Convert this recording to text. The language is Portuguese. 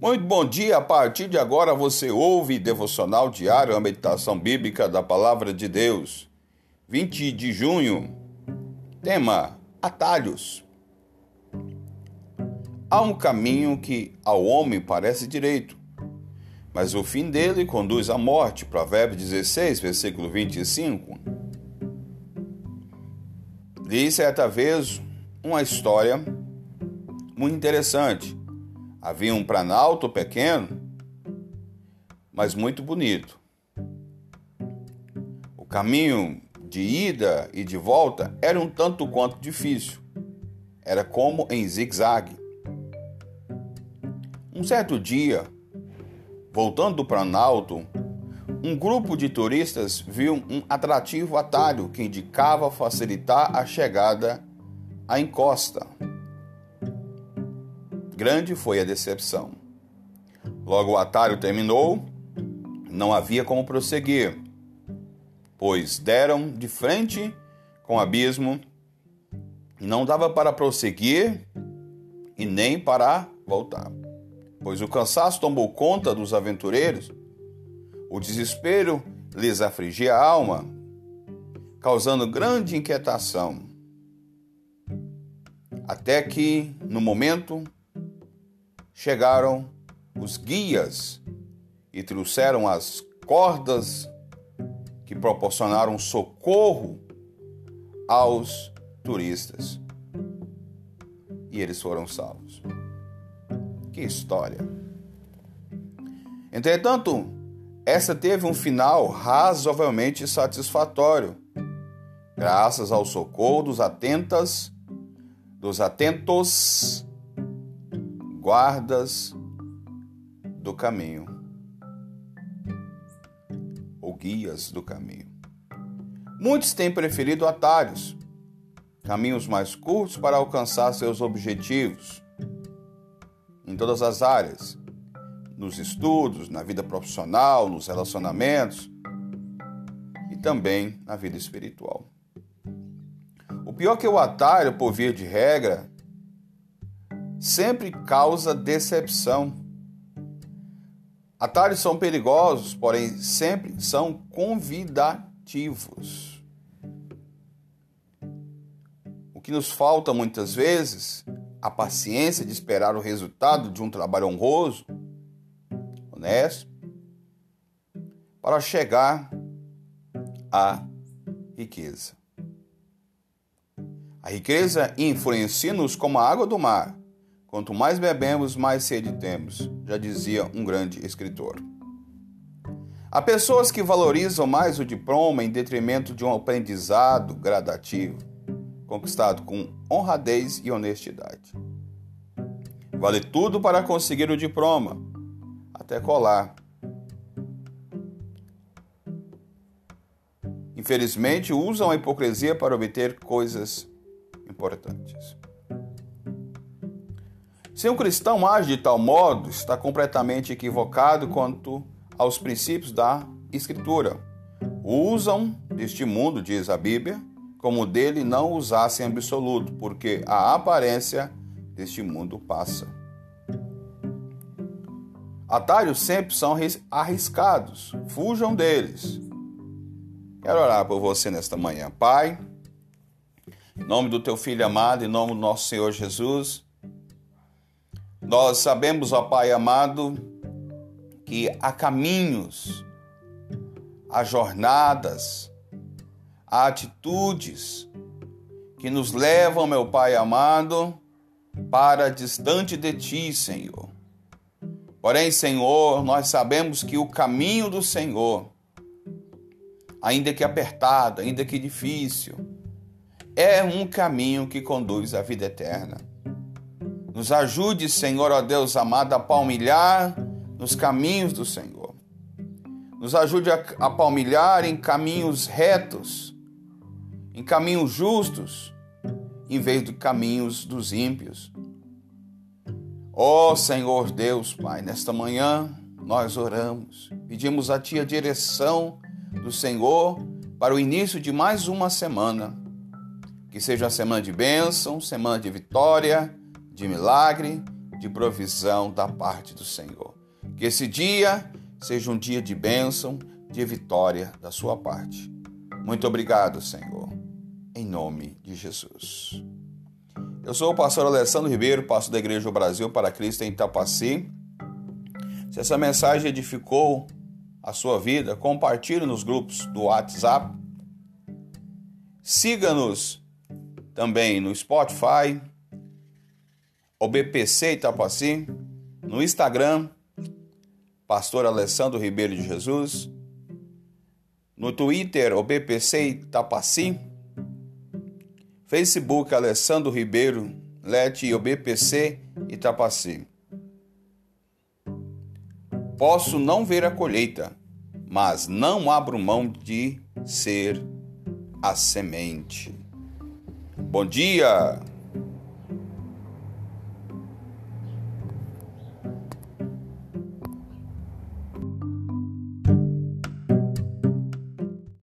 Muito bom dia. A partir de agora você ouve devocional diário, a meditação bíblica da palavra de Deus. 20 de junho. Tema: Atalhos. Há um caminho que ao homem parece direito, mas o fim dele conduz à morte. Provérbios 16, versículo 25. Li certa vez uma história muito interessante Havia um planalto pequeno, mas muito bonito. O caminho de ida e de volta era um tanto quanto difícil. Era como em zigue-zague. Um certo dia, voltando do Planalto, um grupo de turistas viu um atrativo atalho que indicava facilitar a chegada à encosta. Grande foi a decepção. Logo o atalho terminou, não havia como prosseguir, pois deram de frente com o abismo, não dava para prosseguir e nem para voltar, pois o cansaço tomou conta dos aventureiros, o desespero lhes afligia a alma, causando grande inquietação. Até que, no momento, chegaram os guias e trouxeram as cordas que proporcionaram socorro aos turistas. E eles foram salvos. Que história! Entretanto, essa teve um final razoavelmente satisfatório, graças ao socorro dos atentas, dos atentos guardas do caminho ou guias do caminho. Muitos têm preferido atalhos, caminhos mais curtos para alcançar seus objetivos em todas as áreas, nos estudos, na vida profissional, nos relacionamentos e também na vida espiritual. O pior que o atalho, por via de regra, sempre causa decepção. Atalhos são perigosos, porém sempre são convidativos. O que nos falta muitas vezes, a paciência de esperar o resultado de um trabalho honroso, honesto, para chegar à riqueza. A riqueza influencia-nos como a água do mar Quanto mais bebemos, mais sede temos, já dizia um grande escritor. Há pessoas que valorizam mais o diploma em detrimento de um aprendizado gradativo, conquistado com honradez e honestidade. Vale tudo para conseguir o diploma, até colar. Infelizmente, usam a hipocrisia para obter coisas importantes. Se um cristão age de tal modo, está completamente equivocado quanto aos princípios da Escritura. Usam deste mundo, diz a Bíblia, como dele não usassem absoluto, porque a aparência deste mundo passa. Atalhos sempre são arriscados, fujam deles. Quero orar por você nesta manhã, Pai. Em nome do teu filho amado, em nome do nosso Senhor Jesus. Nós sabemos, ó Pai amado, que há caminhos, há jornadas, há atitudes que nos levam, meu Pai amado, para distante de Ti, Senhor. Porém, Senhor, nós sabemos que o caminho do Senhor, ainda que apertado, ainda que difícil, é um caminho que conduz à vida eterna. Nos ajude, Senhor, ó Deus amado, a palmilhar nos caminhos do Senhor. Nos ajude a, a palmilhar em caminhos retos, em caminhos justos, em vez de caminhos dos ímpios. Ó oh, Senhor Deus, Pai, nesta manhã nós oramos, pedimos a Ti a direção do Senhor para o início de mais uma semana. Que seja a semana de bênção, semana de vitória, de milagre, de provisão da parte do Senhor. Que esse dia seja um dia de bênção, de vitória da sua parte. Muito obrigado, Senhor, em nome de Jesus. Eu sou o pastor Alessandro Ribeiro, pastor da Igreja do Brasil para Cristo em Itapaci. Se essa mensagem edificou a sua vida, compartilhe nos grupos do WhatsApp. Siga-nos também no Spotify, OBPC Itapaci, no Instagram, Pastor Alessandro Ribeiro de Jesus, no Twitter, OBPC Itapaci, Facebook, Alessandro Ribeiro Lete e OBPC Itapaci. Posso não ver a colheita, mas não abro mão de ser a semente. Bom dia!